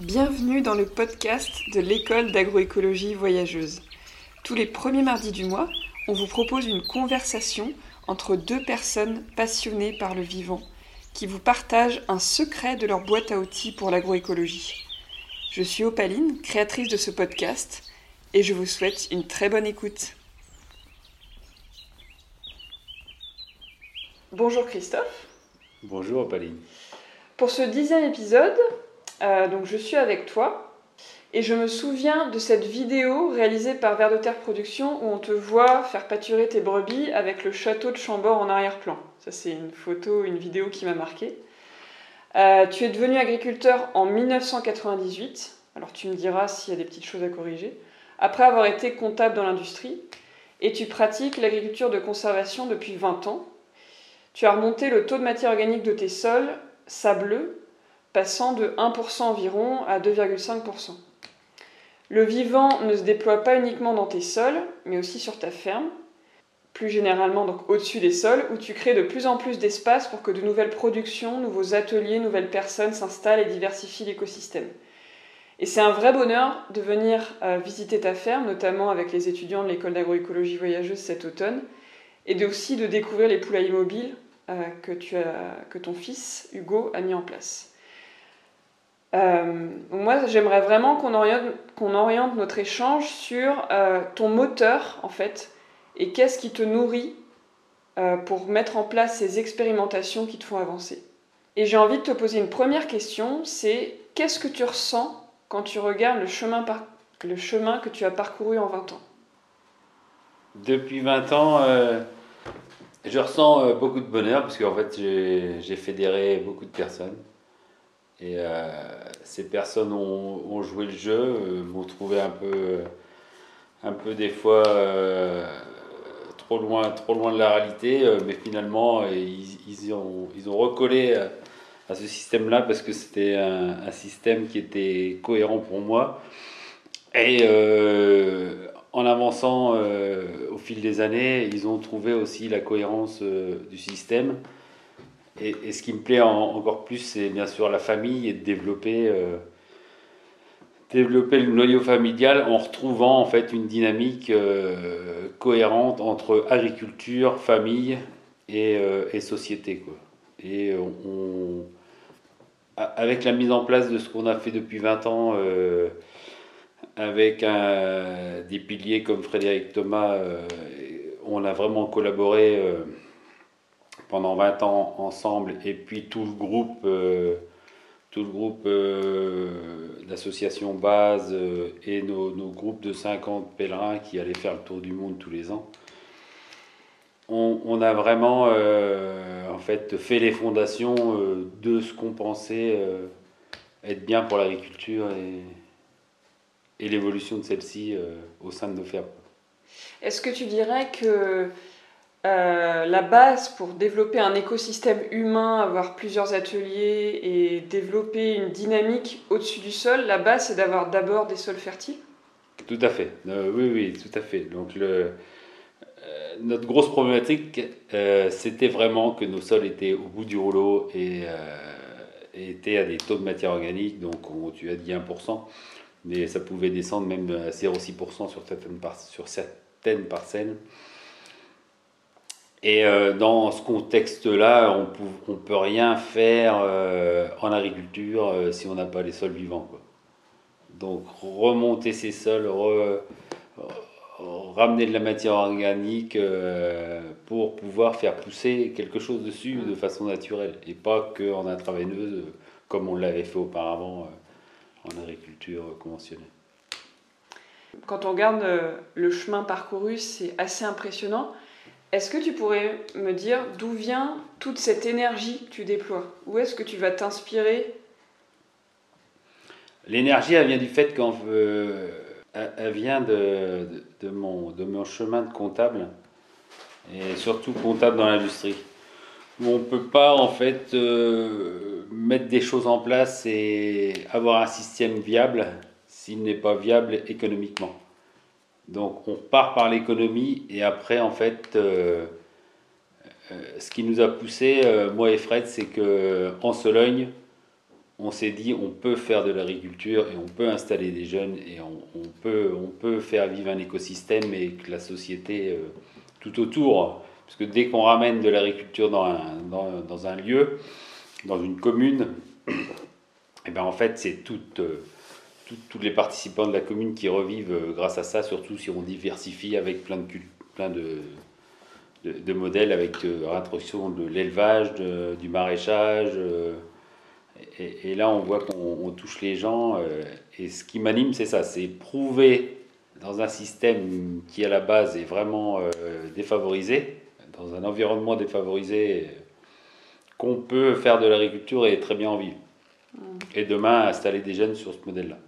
Bienvenue dans le podcast de l'école d'agroécologie voyageuse. Tous les premiers mardis du mois, on vous propose une conversation entre deux personnes passionnées par le vivant qui vous partagent un secret de leur boîte à outils pour l'agroécologie. Je suis Opaline, créatrice de ce podcast, et je vous souhaite une très bonne écoute. Bonjour Christophe. Bonjour Opaline. Pour ce dixième épisode, euh, donc je suis avec toi et je me souviens de cette vidéo réalisée par Vers de Terre Productions où on te voit faire pâturer tes brebis avec le château de Chambord en arrière-plan. Ça c'est une photo, une vidéo qui m'a marqué. Euh, tu es devenu agriculteur en 1998, alors tu me diras s'il y a des petites choses à corriger, après avoir été comptable dans l'industrie, et tu pratiques l'agriculture de conservation depuis 20 ans. Tu as remonté le taux de matière organique de tes sols sableux, passant de 1% environ à 2,5%. Le vivant ne se déploie pas uniquement dans tes sols, mais aussi sur ta ferme, plus généralement donc au-dessus des sols, où tu crées de plus en plus d'espace pour que de nouvelles productions, nouveaux ateliers, nouvelles personnes s'installent et diversifient l'écosystème. Et c'est un vrai bonheur de venir euh, visiter ta ferme, notamment avec les étudiants de l'école d'agroécologie voyageuse cet automne, et aussi de découvrir les poulaillers mobiles euh, que ton fils Hugo a mis en place. Euh, moi, j'aimerais vraiment qu'on oriente, notre échange sur ton moteur, en fait, et qu'est-ce qui te nourrit pour mettre en place ces expérimentations qui te font avancer. Et j'ai envie de te poser une première question, c'est qu'est-ce que tu ressens quand tu regardes le chemin, le chemin que tu as parcouru en 20 ans? Depuis 20 ans, euh, je ressens euh, beaucoup de bonheur parce qu'en fait, j'ai fédéré beaucoup de personnes. Et euh, ces personnes ont, joué le jeu, m'ont trouvé un peu, un peu des fois trop, loin, trop loin de la réalité, mais finalement, ils, ont, ils ont recollé à ce système-là parce que c'était un, système qui était cohérent pour moi. Et euh, en avançant euh, au fil des années, ils ont trouvé aussi la cohérence euh, du système. Et, ce qui me plaît encore plus, c'est bien sûr la famille et de développer, développer le noyau familial en retrouvant en fait une dynamique cohérente entre agriculture, famille et, et société. Et avec la mise en place de ce qu'on a fait depuis 20 ans, euh, avec des piliers comme Frédéric Thomas, euh, on a vraiment collaboré euh, pendant 20 ans ensemble, et puis tout le groupe, le groupe d'associations base et nos, groupes de 50 pèlerins qui allaient faire le tour du monde tous les ans on, a vraiment euh, en fait fait les fondations euh, de ce qu'on pensait euh, être bien pour l'agriculture et, et l'évolution de celle-ci au sein de nos fermes. Est-ce que tu dirais que la base pour développer un écosystème humain, avoir plusieurs ateliers et développer une dynamique au-dessus du sol, la base c'est d'avoir d'abord des sols fertiles Tout à fait, oui, oui, tout à fait. Donc le, notre grosse problématique, euh, c'était vraiment que nos sols étaient au bout du rouleau et, euh, étaient à des taux de matière organique, donc tu as dit 1%, mais ça pouvait descendre même à 0,6% sur certaines, sur certaines parcelles. Et euh, dans ce contexte-là, on ne peut rien faire en agriculture si on n'a pas les sols vivants. Donc remonter ces sols, ramener de la matière organique euh, pour pouvoir faire pousser quelque chose dessus de façon naturelle et pas qu'en intraveineuse comme on l'avait fait auparavant euh, en agriculture conventionnelle. Quand on regarde euh, le chemin parcouru, c'est assez impressionnant. Est-ce que tu pourrais me dire d'où vient toute cette énergie que tu déploies? Où est-ce que tu vas t'inspirer? L'énergie, elle vient du fait qu'on veut elle vient de, mon, chemin de comptable, et surtout comptable dans l'industrie, on ne peut pas en fait euh, mettre des choses en place et avoir un système viable s'il n'est pas viable économiquement. Donc on part par l'économie et après en fait euh, euh, ce qui nous a poussé, moi et Fred, c'est que en Sologne, on s'est dit on peut faire de l'agriculture et on peut installer des jeunes et on, peut, faire vivre un écosystème et que la société euh, tout autour, parce que dès qu'on ramène de l'agriculture dans un, dans, un, lieu, dans une commune, et eh ben en fait c'est toutes, euh, tous les participants de la commune qui revivent euh, grâce à ça, surtout si on diversifie avec plein de, plein de, de, modèles, avec l'introduction de l'élevage, du maraîchage. Et, là, on voit qu'on touche les gens. Euh, et ce qui m'anime, c'est ça, c'est prouver dans un système qui à la base est vraiment euh, défavorisé, dans un environnement défavorisé, qu'on peut faire de l'agriculture et très bien en vivre. Mm. Et demain, installer des jeunes sur ce modèle-là.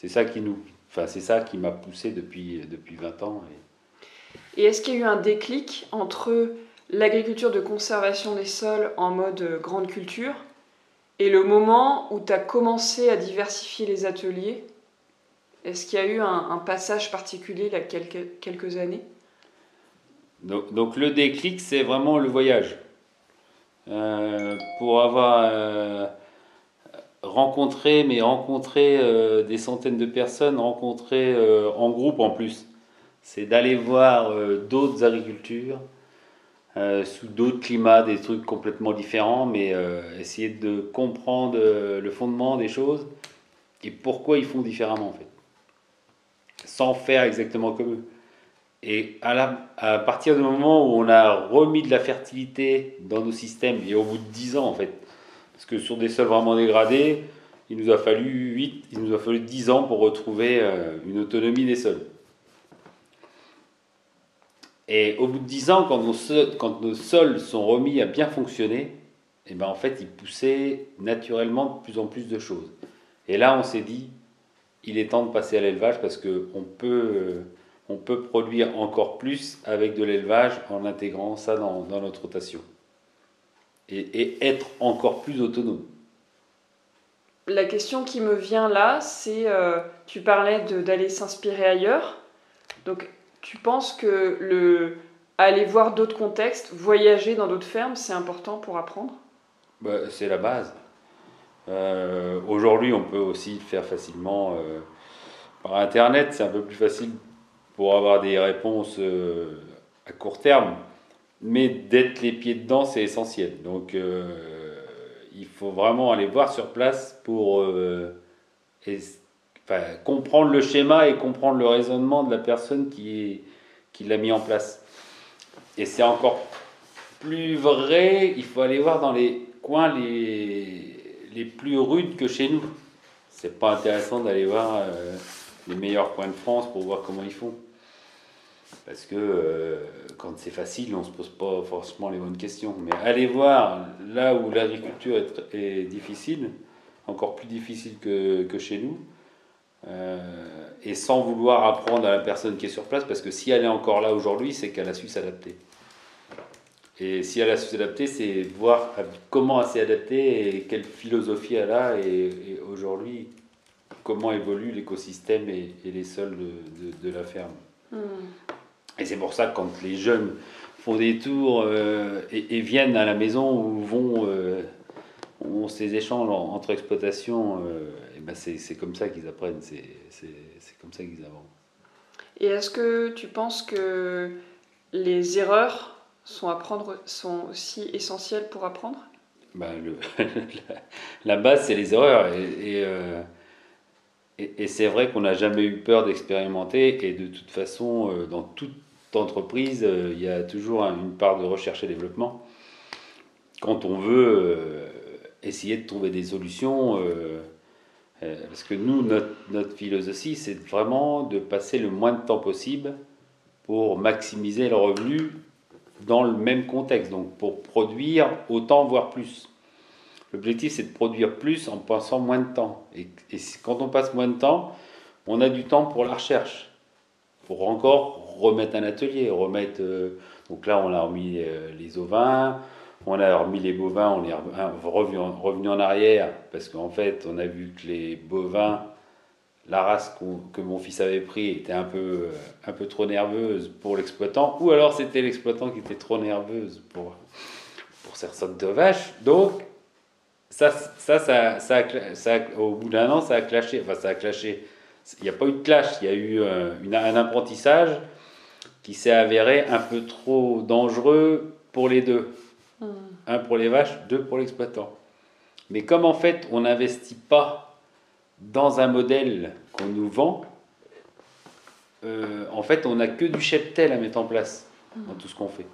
C'est ça qui nous, enfin, c'est ça qui m'a poussé depuis, depuis 20 ans. Et, et est-ce qu'il y a eu un déclic entre l'agriculture de conservation des sols en mode grande culture et le moment où tu as commencé à diversifier les ateliers, est-ce qu'il y a eu un, passage particulier il y a quelques, quelques années? Donc, le déclic, c'est vraiment le voyage. Euh, pour avoir euh, rencontré, mais rencontré euh, des centaines de personnes, rencontré en groupe en plus. C'est d'aller voir d'autres agricultures, euh, sous d'autres climats, des trucs complètement différents, mais euh, essayer de comprendre euh, le fondement des choses et pourquoi ils font différemment en fait, sans faire exactement comme eux. Et à, la, à partir du moment où on a remis de la fertilité dans nos systèmes, et au bout de 10 ans en fait, parce que sur des sols vraiment dégradés, il nous a fallu 8, il nous a fallu 10 ans pour retrouver une autonomie des sols. Et au bout de 10 ans, quand nos, sols sont remis à bien fonctionner, et eh ben en fait, ils poussaient naturellement de plus en plus de choses. Et là, on s'est dit, il est temps de passer à l'élevage parce qu'on peut, on peut produire encore plus avec de l'élevage en intégrant ça dans notre rotation. Et, et, être encore plus autonome. La question qui me vient là, c'est, euh, tu parlais d'aller s'inspirer ailleurs. Donc, tu penses que le aller voir d'autres contextes, voyager dans d'autres fermes, c'est important pour apprendre? Bah, C'est la base. Euh, aujourd'hui, on peut aussi le faire facilement euh, par Internet. C'est un peu plus facile pour avoir des réponses à court terme. Mais d'être les pieds dedans, c'est essentiel. Donc, il faut vraiment aller voir sur place pour comprendre le schéma et comprendre le raisonnement de la personne qui, qui l'a mis en place. Et c'est encore plus vrai, il faut aller voir dans les coins les, les plus rudes que chez nous. C'est pas intéressant d'aller voir euh, les meilleurs coins de France pour voir comment ils font. Parce que euh, quand c'est facile, on ne se pose pas forcément les bonnes questions. Mais aller voir là où l'agriculture est, difficile, encore plus difficile que, que chez nous, euh, et sans vouloir apprendre à la personne qui est sur place, parce que si elle est encore là aujourd'hui, c'est qu'elle a su s'adapter. Et si elle a su s'adapter, c'est voir comment elle s'est adaptée et quelle philosophie elle a, et, aujourd'hui, comment évolue l'écosystème et, les sols de, de, la ferme. Hmm. Et c'est pour ça que quand les jeunes font des tours euh, et, viennent à la maison ou vont euh, ont ces échanges entre exploitations, euh, et ben c'est comme ça qu'ils apprennent, c'est comme ça qu'ils avancent. Et est-ce que tu penses que les erreurs sont, apprendre, sont aussi essentielles pour apprendre? Ben le, la, base, c'est les erreurs. Et, euh, et, et, c'est vrai qu'on n'a jamais eu peur d'expérimenter. Et de toute façon, dans toute entreprise, il y a toujours une part de recherche et développement. Quand on veut essayer de trouver des solutions. Euh, euh, parce que nous, notre, philosophie, c'est vraiment de passer le moins de temps possible pour maximiser le revenu dans le même contexte, donc pour produire autant, voire plus. L'objectif, c'est de produire plus en passant moins de temps. Et, quand on passe moins de temps, on a du temps pour la recherche, pour encore remettre un atelier, remettre... Euh, donc là, on a remis les ovins, on a remis les bovins, on est revenu, en arrière parce qu'en fait, on a vu que les bovins, la race que mon fils avait pris était un peu, euh, un peu trop nerveuse pour l'exploitant, ou alors c'était l'exploitant qui était trop nerveuse pour, pour sorte de vache. Donc, ça, ça, ça, ça, ça au bout d'un an, ça a clashé. Enfin, ça a clashé. Il n'y a pas eu de clash, il y a eu euh, une, un apprentissage qui s'est avéré un peu trop dangereux pour les deux. Hmm. Un pour les vaches, deux pour l'exploitant. Mais comme en fait, on n'investit pas dans un modèle qu'on nous vend, euh, en fait, on n'a que du cheptel à mettre en place dans tout ce qu'on fait.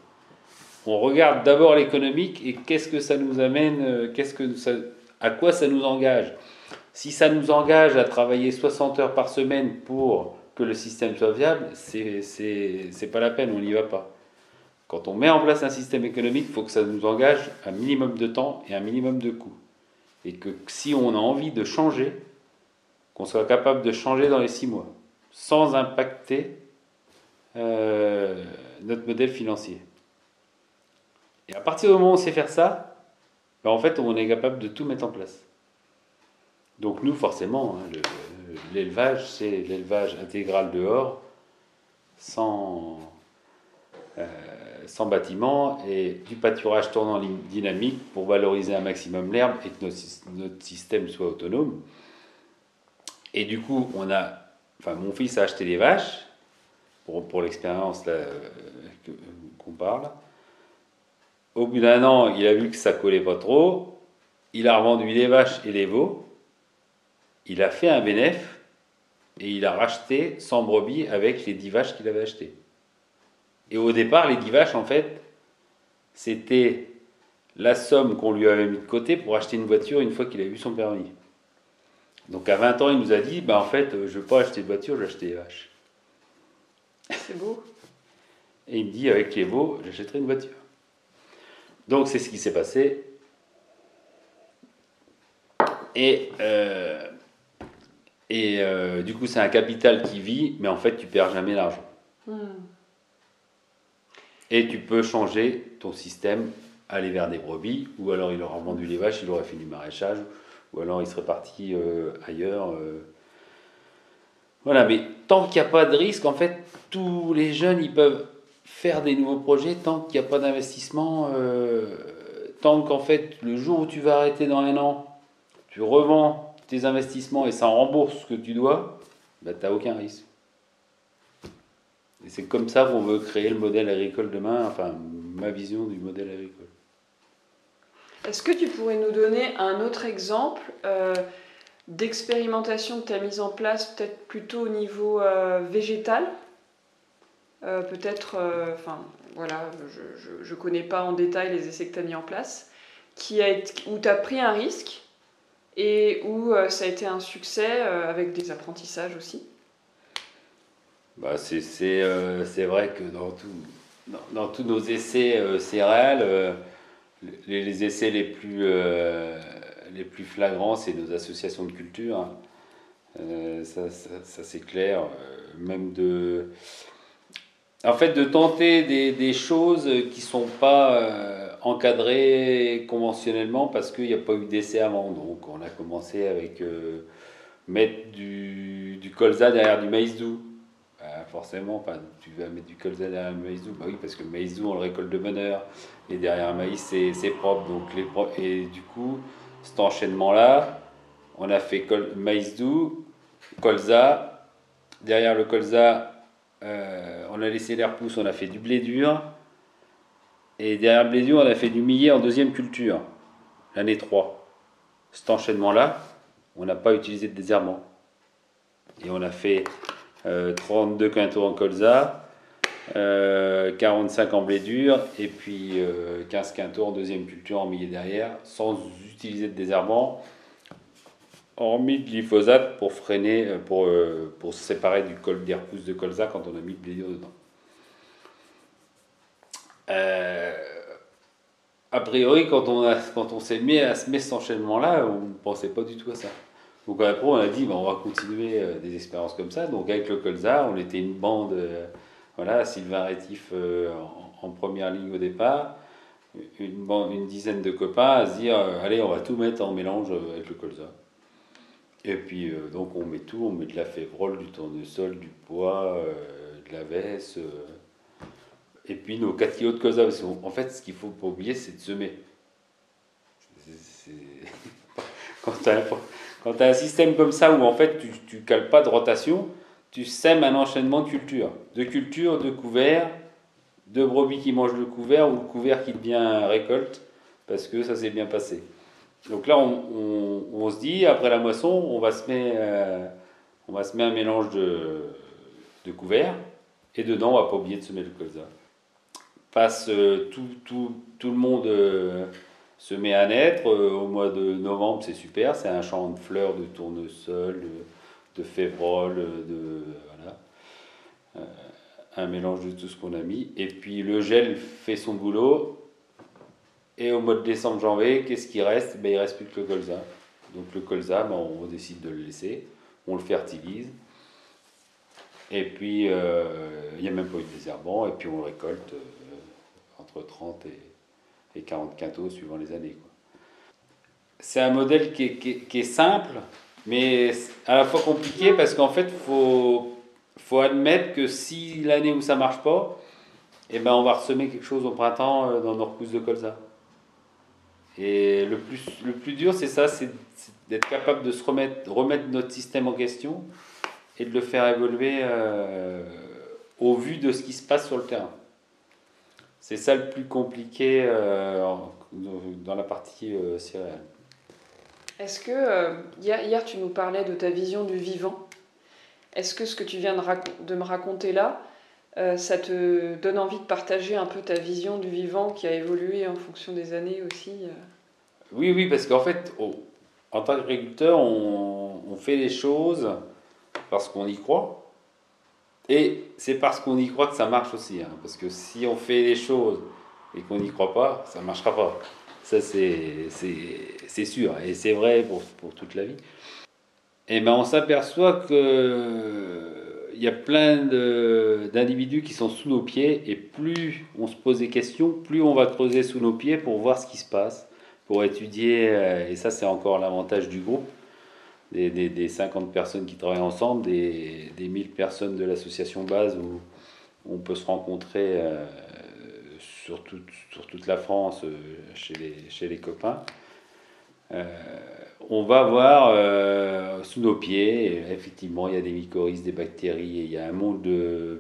On regarde d'abord l'économique et qu'est-ce que ça nous amène, euh, qu'est-ce que ça, à quoi ça nous engage. Si ça nous engage à travailler 60 heures par semaine pour que le système soit viable, c'est pas la peine, on n'y va pas. Quand on met en place un système économique, il faut que ça nous engage un minimum de temps et un minimum de coûts. Et que si on a envie de changer, qu'on soit capable de changer dans les six mois sans impacter euh, notre modèle financier. Et à partir du moment où on sait faire ça, ben en fait, on est capable de tout mettre en place. Donc nous, forcément, hein, l'élevage, c'est l'élevage intégral dehors, sans, euh, sans bâtiment, et du pâturage tournant dynamique pour valoriser un maximum l'herbe et que notre, notre système soit autonome. Et du coup, on a enfin, mon fils a acheté des vaches, pour, pour l'expérience euh, qu'on parle. Au bout d'un an, il a vu que ça collait pas trop. Il a revendu les vaches et les veaux. Il a fait un bénéfice et il a racheté 100 brebis avec les 10 vaches qu'il avait achetées. Et au départ, les 10 vaches, en fait, c'était la somme qu'on lui avait mis de côté pour acheter une voiture une fois qu'il a eu son permis. Donc à 20 ans, il nous a dit, bah, en fait, je ne veux pas acheter de voiture, je vais acheter des vaches. C'est beau. Et il me dit, avec les veaux, j'achèterai une voiture. Donc c'est ce qui s'est passé. Et, euh, et euh, du coup, c'est un capital qui vit, mais en fait, tu perds jamais l'argent. Hmm. Et tu peux changer ton système, aller vers des brebis, ou alors il aura vendu les vaches, il aurait fait du maraîchage, ou alors il serait parti euh, ailleurs. Euh. Voilà, mais tant qu'il n'y a pas de risque, en fait, tous les jeunes, ils peuvent faire des nouveaux projets tant qu'il n'y a pas d'investissement, tant qu'en fait, le jour où tu vas arrêter dans un an, tu revends tes investissements et ça rembourse ce que tu dois, bah, tu n'as aucun risque. Et c'est comme ça qu'on veut créer le modèle agricole demain, enfin ma vision du modèle agricole. Est-ce que tu pourrais nous donner un autre exemple euh, d'expérimentation que tu as mise en place, peut-être plutôt au niveau euh, végétal? Euh, Peut-être, enfin voilà, je ne connais pas en détail les essais que tu as mis en place, qui a où tu as pris un risque et où ça a été un succès avec des apprentissages aussi bah c'est vrai que dans, tout, dans, tous nos essais céréales, les, essais les plus, euh, les plus flagrants, c'est nos associations de culture. Hein. Euh, ça, ça, c'est clair. Euh, même de. En fait, de tenter des, des choses qui ne sont pas encadrées conventionnellement parce qu'il n'y a pas eu d'essai avant. Donc, on a commencé avec mettre du, du colza derrière du maïs doux. Bah, forcément, tu vas mettre du colza derrière le maïs doux. Bah oui, parce que le maïs doux, on le récolte de bonne heure. Et derrière un maïs, c'est propre. Donc les Et du coup, cet enchaînement-là, on a fait maïs doux, colza. Derrière le colza, euh, on a laissé l'air pousse, on a fait du blé dur. Et derrière le blé dur, on a fait du millet en deuxième culture, l'année 3. Cet enchaînement-là, on n'a pas utilisé de désherbant. Et on a fait 32 euh, quintaux en colza, 45 euh, en blé dur et puis 15 euh, quintaux en deuxième culture en millet derrière, sans utiliser de désherbant, hormis de glyphosate pour freiner, pour, pour se séparer du col des repousses de colza quand on a mis le blé dur dedans. A priori, quand on, on s'est mis à se mettre cet enchaînement-là, on ne pensait pas du tout à ça. Donc après, on a dit, on va continuer euh, des expériences comme ça. Donc avec le Colza, on était une bande, euh, voilà, Sylvain Rétif euh, en, première ligne au départ, une, une dizaine de copains à se dire, allez, on va tout mettre en mélange avec le Colza. Et puis, donc on met tout, on met de la févrole, du tournesol, du pois, de la veste, et puis nos 4 kilos de colza. Parce qu'en fait, ce qu'il faut pas oublier, c'est de semer. Quand tu as un système comme ça où en fait tu ne cales pas de rotation, tu sèmes un enchaînement de cultures. De cultures, de couverts, de brebis qui mangent le couvert ou le couvert qui devient récolte parce que ça s'est bien passé. Donc là, on, se dit, après la moisson, on va se mettre, euh, on va se mettre un mélange de, de couverts et dedans, on va pas oublier de semer le colza. Passe euh, tout, tout, tout, le monde euh, se met à naître. au mois de novembre, c'est super. C'est un champ de fleurs, de tournesol, de, févrole, de. Voilà. un mélange de tout ce qu'on a mis. Et puis le gel fait son boulot et au mois de décembre, janvier, qu'est-ce qui reste? Ben, Il reste plus que le colza. Donc le colza, ben, on décide de le laisser, on le fertilise. Et puis, euh, il n'y a même pas eu de désherbant, et puis on récolte euh, entre 30 et, 40 quintaux suivant les années. C'est un modèle qui est, simple, mais à la fois compliqué parce qu'en fait, il faut, faut admettre que si l'année où ça ne marche pas, eh ben, on va ressemer quelque chose au printemps euh, dans nos repousses de colza. Et le plus, le plus dur, c'est ça, c'est d'être capable de se remettre, remettre notre système en question et de le faire évoluer euh, au vu de ce qui se passe sur le terrain. C'est ça le plus compliqué euh, dans la partie euh, céréale. Est-ce que, hier, hier, tu nous parlais de ta vision du vivant. Est-ce que ce que tu viens de, de me raconter là, ça te donne envie de partager un peu ta vision du vivant qui a évolué en fonction des années aussi Oui, oui, parce qu'en fait, en tant qu'agriculteur, on, on, fait les choses parce qu'on y croit. Et c'est parce qu'on y croit que ça marche aussi. Hein. parce que si on fait les choses et qu'on n'y croit pas, ça ne marchera pas. Ça, c'est sûr. Et c'est vrai pour, pour, toute la vie. Et ben, on s'aperçoit que il y a plein d'individus qui sont sous nos pieds. Et plus on se pose des questions, plus on va creuser sous nos pieds pour voir ce qui se passe, pour étudier. Euh, et ça, c'est encore l'avantage du groupe des, des, 50 personnes qui travaillent ensemble, des, des 1000 personnes de l'association base où on peut se rencontrer euh, sur, sur, toute la France euh, chez, les, chez les copains. Euh, on va voir sous nos pieds, effectivement, il y a des mycorhizes, des bactéries, il y a un monde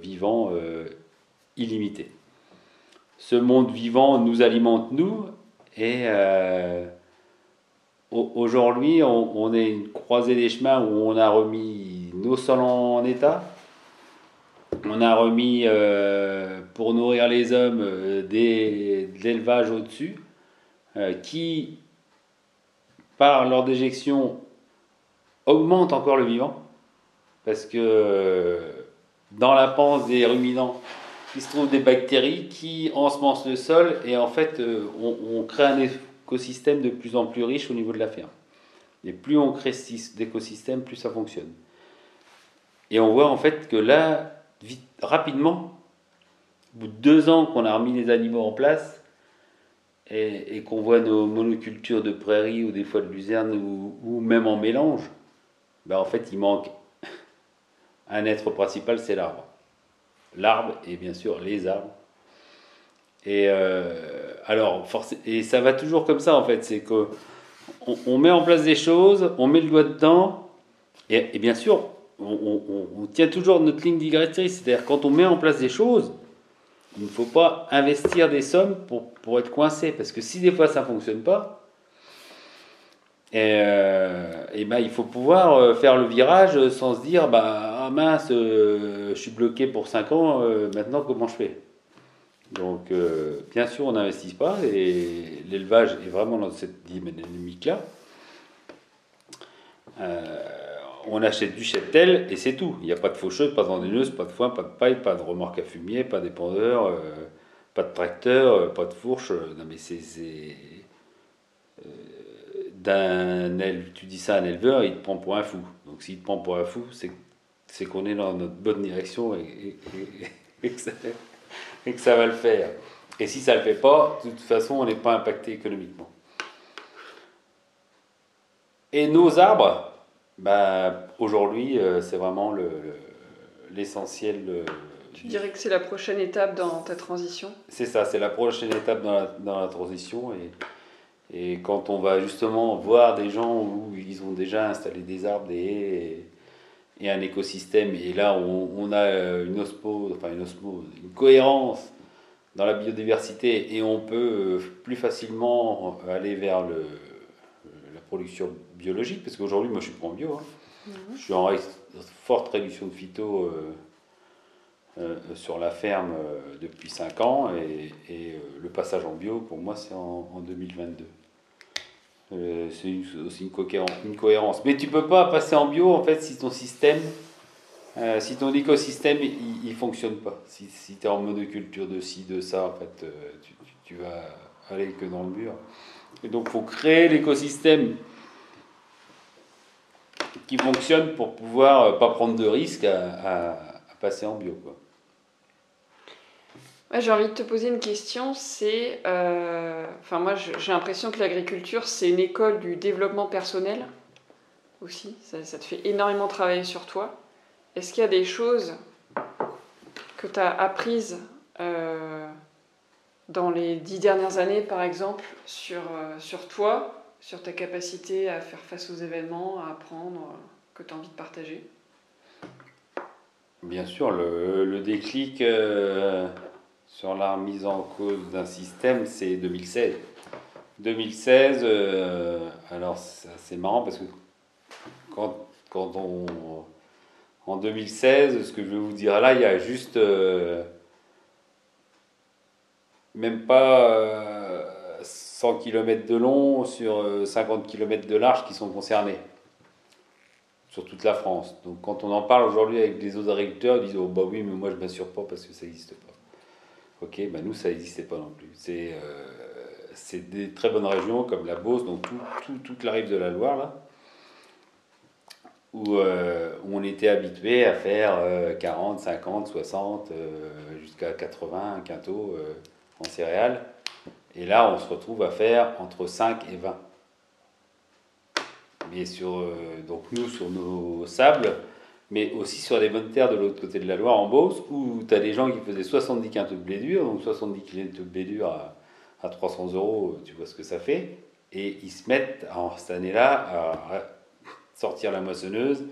vivant illimité. Ce monde vivant nous alimente, nous, et Aujourd'hui, on, est une croisée des chemins où on a remis nos sols en, état. On a remis, euh, pour nourrir les hommes, euh, des, de l'élevage au-dessus, euh, qui, par leur déjection, augmente encore le vivant. Parce que dans la panse des ruminants, il se trouve des bactéries qui ensemencent le sol et en fait, on, on crée un, écosystème de plus en plus riche au niveau de la ferme. Et plus on crée d'écosystèmes, plus ça fonctionne. Et on voit en fait que là, rapidement, au bout de deux ans qu'on a remis les animaux en place, et, qu'on voit nos monocultures de prairies ou des fois de luzerne ou, même en mélange, ben en fait il manque un être principal, c'est l'arbre. L'arbre et bien sûr les arbres. Et euh, alors, et ça va toujours comme ça en fait, c'est que on, met en place des choses, on met le doigt dedans, et, bien sûr, on, tient toujours notre ligne directrice, c'est-à-dire quand on met en place des choses, il ne faut pas investir des sommes pour, être coincé, parce que si des fois ça ne fonctionne pas, et, euh, ben, il faut pouvoir euh, faire le virage sans se dire bah ah mince, je suis bloqué pour 5 ans, maintenant comment je fais? Donc, euh, bien sûr, on n'investit pas et l'élevage est vraiment dans cette dynamique-là. Euh, on achète du cheptel et c'est tout. Il n'y a pas de faucheuse, pas d'endeneuse, pas de foin, pas de paille, pas de remorque à fumier, pas d'épandeur, euh, pas de tracteur, pas de fourche. Non, mais c'est. tu dis ça à un éleveur, il te prend pour un fou. Donc s'il te prend pour un fou, c'est qu'on est dans notre bonne direction et que ça, et que ça va le faire. Et si ça ne le fait pas, de toute façon, on n'est pas impacté économiquement. Et nos arbres, bah, aujourd'hui, euh, c'est vraiment l'essentiel. Le, tu dirais que c'est la prochaine étape dans ta transition? C'est ça, c'est la prochaine étape dans la, dans la transition. Et, Et quand on va justement voir des gens où ils ont déjà installé des arbres, des haies et, un écosystème, et là on, on a une osmose, enfin une osmose, une cohérence dans la biodiversité et on peut plus facilement aller vers le, la production biologique, parce qu'aujourd'hui moi je suis pas en bio, hein. mhm. je suis en forte réduction de phyto. Euh, euh, sur la ferme euh, depuis 5 ans et, euh, le passage en bio pour moi c'est en, 2022. C'est aussi une cohérence. Mais tu peux pas passer en bio en fait si ton système, si ton écosystème il, ne fonctionne pas. Si, tu es en monoculture de ci, de ça, en fait, tu, tu, vas aller que dans le mur. Et donc faut créer l'écosystème qui fonctionne pour pouvoir pas prendre de risques à, passer en bio. J'ai envie de te poser une question. C'est, euh, enfin moi, j'ai l'impression que l'agriculture c'est une école du développement personnel aussi. Ça, te fait énormément travailler sur toi. Est-ce qu'il y a des choses que tu as apprises euh, dans les dix dernières années, par exemple, sur, euh, sur toi, sur ta capacité à faire face aux événements, à apprendre, que tu as envie de partager? Bien sûr, le, le déclic sur la remise en cause d'un système, c'est 2016. 2016, euh, alors c'est marrant parce que quand, quand, on. En 2016, ce que je vais vous dire là, il y a juste. Euh, même pas 100 euh, km de long sur 50 km de large qui sont concernés sur toute la France. Donc quand on en parle aujourd'hui avec des autres agriculteurs, ils disent oh bah oui mais moi je m'assure pas parce que ça n'existe pas. Ok, ben nous, ça n'existait pas non plus. Euh, c'est des très bonnes régions comme la Beauce, donc tout, toute la rive de la Loire, là, où, euh, on était habitué à faire 40, 50, 60, jusqu'à 80 quintaux euh, en céréales. Et là, on se retrouve à faire entre 5 et 20. Mais sur, donc nous, sur nos sables, mais aussi sur les bonnes terres de l'autre côté de la Loire, en Beauce, où tu as des gens qui faisaient 70 quintaux de blé dur, donc 70 kg de blé dur à, à 300 euros, tu vois ce que ça fait, et ils se mettent en cette année-là à sortir la moissonneuse,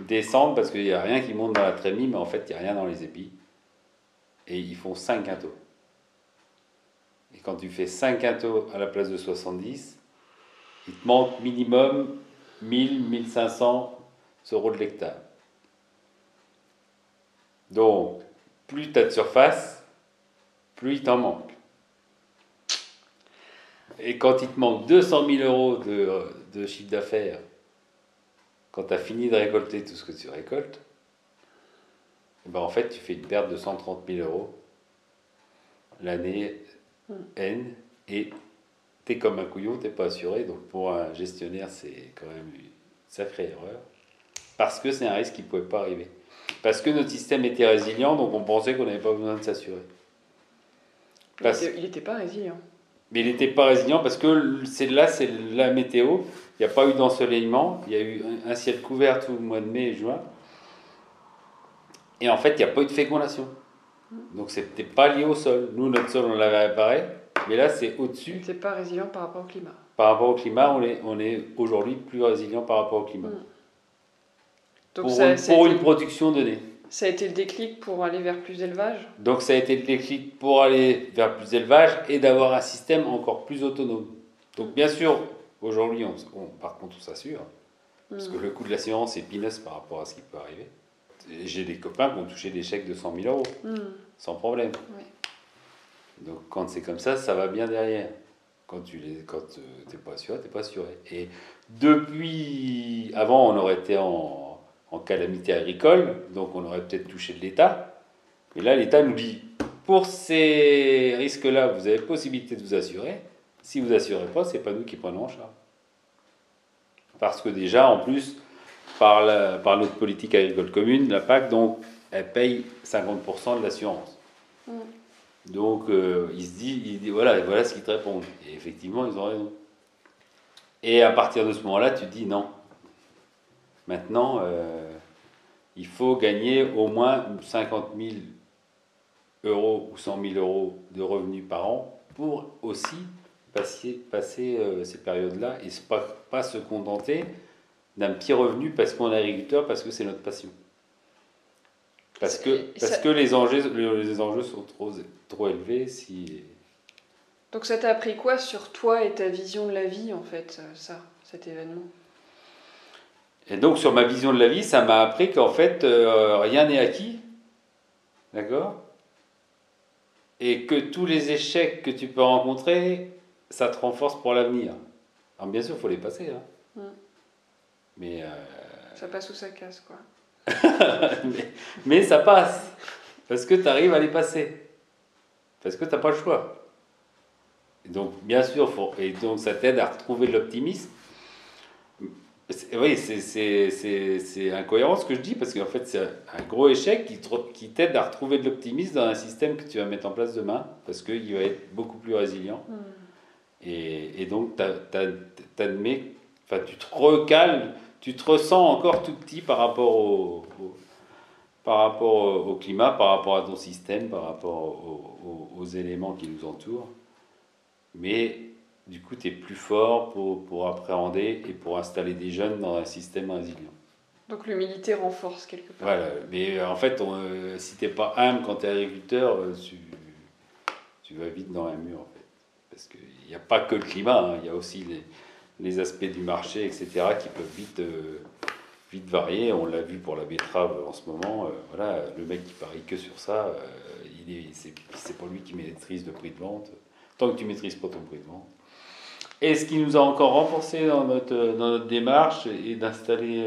descendre parce qu'il n'y a rien qui monte dans la trémie, mais en fait il n'y a rien dans les épis, et ils font 5 quintaux. Et quand tu fais 5 quintaux à la place de 70, il te manque minimum 1000, 1500 euros de l'hectare. Donc, plus tu as de surface, plus il t'en manque. Et quand il te manque 200 000 euros de, chiffre d'affaires, quand tu as fini de récolter tout ce que tu récoltes, eh ben en fait, tu fais une perte de 130 000 euros l'année N et tu es comme un couillon, tu n'es pas assuré. Donc pour un gestionnaire, c'est quand même une sacrée erreur. Parce que c'est un risque qui ne pouvait pas arriver. Parce que notre système était résilient, donc on pensait qu'on n'avait pas besoin de s'assurer. Il n'était pas résilient. Mais il n'était pas résilient parce que c'est là, c'est la météo. Il n'y a pas eu d'ensoleillement. Il y a eu un ciel couvert tout le mois de mai et juin. Et en fait, il n'y a pas eu de fécondation. Donc, ce n'était pas lié au sol. Nous, notre sol, on l'avait réparé. Mais là, c'est au-dessus. C'est pas résilient par rapport au climat. Par rapport au climat, on est, on est aujourd'hui plus résilient par rapport au climat. Mm pour, une, production donnée. Ça a été le déclic pour aller vers plus d'élevage Donc ça a été le déclic pour aller vers plus d'élevage et d'avoir un système encore plus autonome. Donc bien sûr, aujourd'hui, on, par contre, on s'assure, parce que hmm. le coût de l'assurance est peanuts par rapport à ce qui peut arriver. J'ai des copains qui ont touché des chèques de 100 000 euros, hmm. sans problème. Donc quand c'est comme ça, ça va bien derrière. Quand tu n'es quand euh, pas assuré, tu n'es pas assuré. Et depuis, avant, on aurait été en en calamité agricole, donc on aurait peut-être touché de l'État. Mais là, l'État nous dit, pour ces risques-là, vous avez possibilité de vous assurer. Si vous assurez pas, c'est pas nous qui prenons en charge. Parce que déjà, en plus, par, la, par notre politique agricole commune, la PAC, donc, elle paye 50% de l'assurance. Mm. Donc, euh, il se dit, il dit, voilà, voilà ce qu'ils te répondent. Et effectivement, ils ont raison. Et à partir de ce moment-là, tu dis non, Maintenant, euh, il faut gagner au moins 50 000 euros ou 100 000 euros de revenus par an pour aussi passer, passer euh, ces périodes-là et pas, pas se contenter d'un petit revenu parce qu'on est agriculteur, parce que c'est notre passion. Parce que, parce que les, enjeux, les enjeux sont trop, trop élevés. Si... Donc ça t'a appris quoi sur toi et ta vision de la vie, en fait, euh, ça, cet événement? Et donc sur ma vision de la vie, ça m'a appris qu'en fait, euh, rien n'est acquis. D'accord? Et que tous les échecs que tu peux rencontrer, ça te renforce pour l'avenir. Alors bien sûr, il faut les passer. Hein. Mais... Euh, ça passe ou ça casse, quoi. mais, ça passe. Parce que tu arrives à les passer. Parce que tu n'as pas le choix. Et donc, bien sûr, faut, et donc ça t'aide à retrouver l'optimisme. Oui, c'est incohérent ce que je dis, parce qu'en fait, c'est un gros échec qui, qui t'aide à retrouver de l'optimisme dans un système que tu vas mettre en place demain, parce qu'il va être beaucoup plus résilient. Hmm. Et, et, donc, t'admets, enfin, tu te recales tu te ressens encore tout petit par rapport au, par rapport au climat, par rapport à ton système, par rapport aux, éléments qui nous entourent. Mais du coup, tu es plus fort pour, pour, appréhender et pour installer des jeunes dans un système résilient. Donc l'humilité renforce quelque part. Voilà, mais en fait, on, euh, si tu n'es pas humble quand tu es agriculteur, euh, tu, tu, vas vite dans un mur. En fait. Parce qu'il n'y a pas que le climat, hein, il y a aussi les, les aspects du marché, etc., qui peuvent vite, euh, vite varier. On l'a vu pour la betterave en ce moment. Euh, voilà, le mec qui parie que sur ça, euh, il est, c'est, pas lui qui maîtrise le prix de vente. Tant que tu maîtrises pas ton prix de vente. Et ce qui nous a encore renforcé dans notre, dans notre démarche et d'installer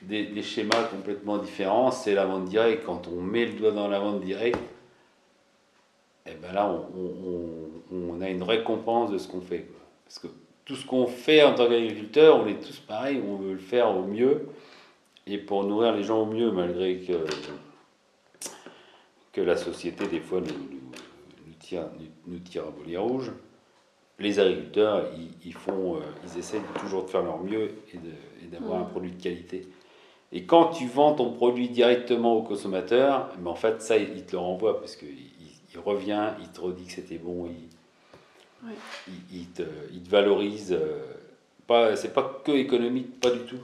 des, des, schémas complètement différents, c'est la vente directe. Quand on met le doigt dans la vente directe, eh ben là, on, a une récompense de ce qu'on fait. Parce que tout ce qu'on fait en tant qu'agriculteur, on est tous pareils, on veut le faire au mieux et pour nourrir les gens au mieux, malgré que, que la société, des fois, nous, nous, tire, nous, tire, à voler rouge. Les agriculteurs, ils, font, euh, ils essaient toujours de faire leur mieux et d'avoir un produit de qualité. Et quand tu vends ton produit directement au consommateur, mais en fait, ça, il te le renvoie parce qu'il il revient, il te redit que c'était bon, il, il, te, il, te, valorise. Euh, pas, c'est pas que économique, pas du tout.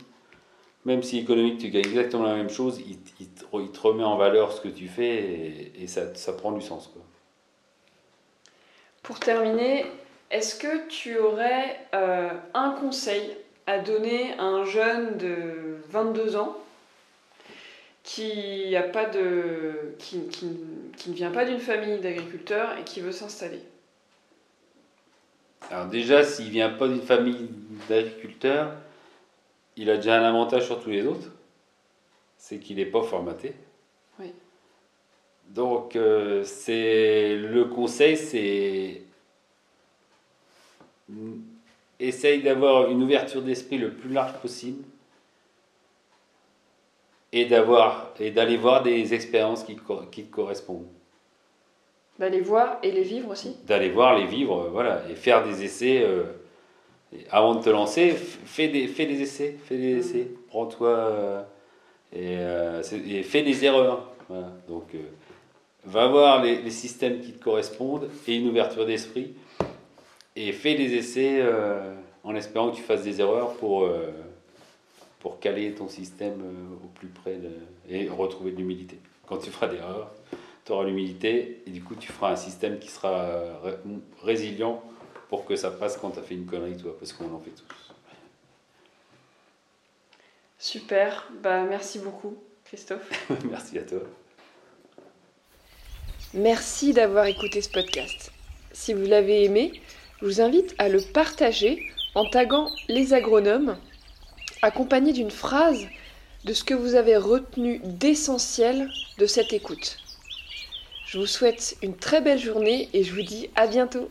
Même si économique, tu gagnes exactement la même chose, il, te, te, remet en valeur ce que tu fais et, ça, ça, prend du sens. Quoi. Pour terminer, est-ce que tu aurais euh, un conseil à donner à un jeune de 22 ans qui, a pas de, qui, qui, qui ne vient pas d'une famille d'agriculteurs et qui veut s'installer? Alors déjà, s'il vient pas d'une famille d'agriculteurs, il a déjà un avantage sur tous les autres, c'est qu'il n'est pas formaté. Oui. Donc, euh, c'est le conseil, c'est essaye d'avoir une ouverture d'esprit le plus large possible et d'avoir et d'aller voir des expériences qui, qui te correspondent. D'aller voir et les vivre aussi D'aller voir, les vivre, euh, voilà, et faire des essais. Euh, avant de te lancer, fais des, fais des essais, fais des mm. essais. Prends-toi euh, et, fais des erreurs. Donc, va voir les, les, systèmes qui te correspondent et une ouverture d'esprit. Et fais des essais en espérant que tu fasses des erreurs pour, pour caler ton système au plus près de, et retrouver de l'humilité. Quand tu feras des erreurs, tu auras l'humilité et du coup tu feras un système qui sera résilient pour que ça passe quand tu as fait une connerie, toi, parce qu'on en fait tous. Super, bah, merci beaucoup Christophe. merci à toi. Merci d'avoir écouté ce podcast. Si vous l'avez aimé, je vous invite à le partager en taguant les agronomes, accompagné d'une phrase de ce que vous avez retenu d'essentiel de cette écoute. Je vous souhaite une très belle journée et je vous dis à bientôt.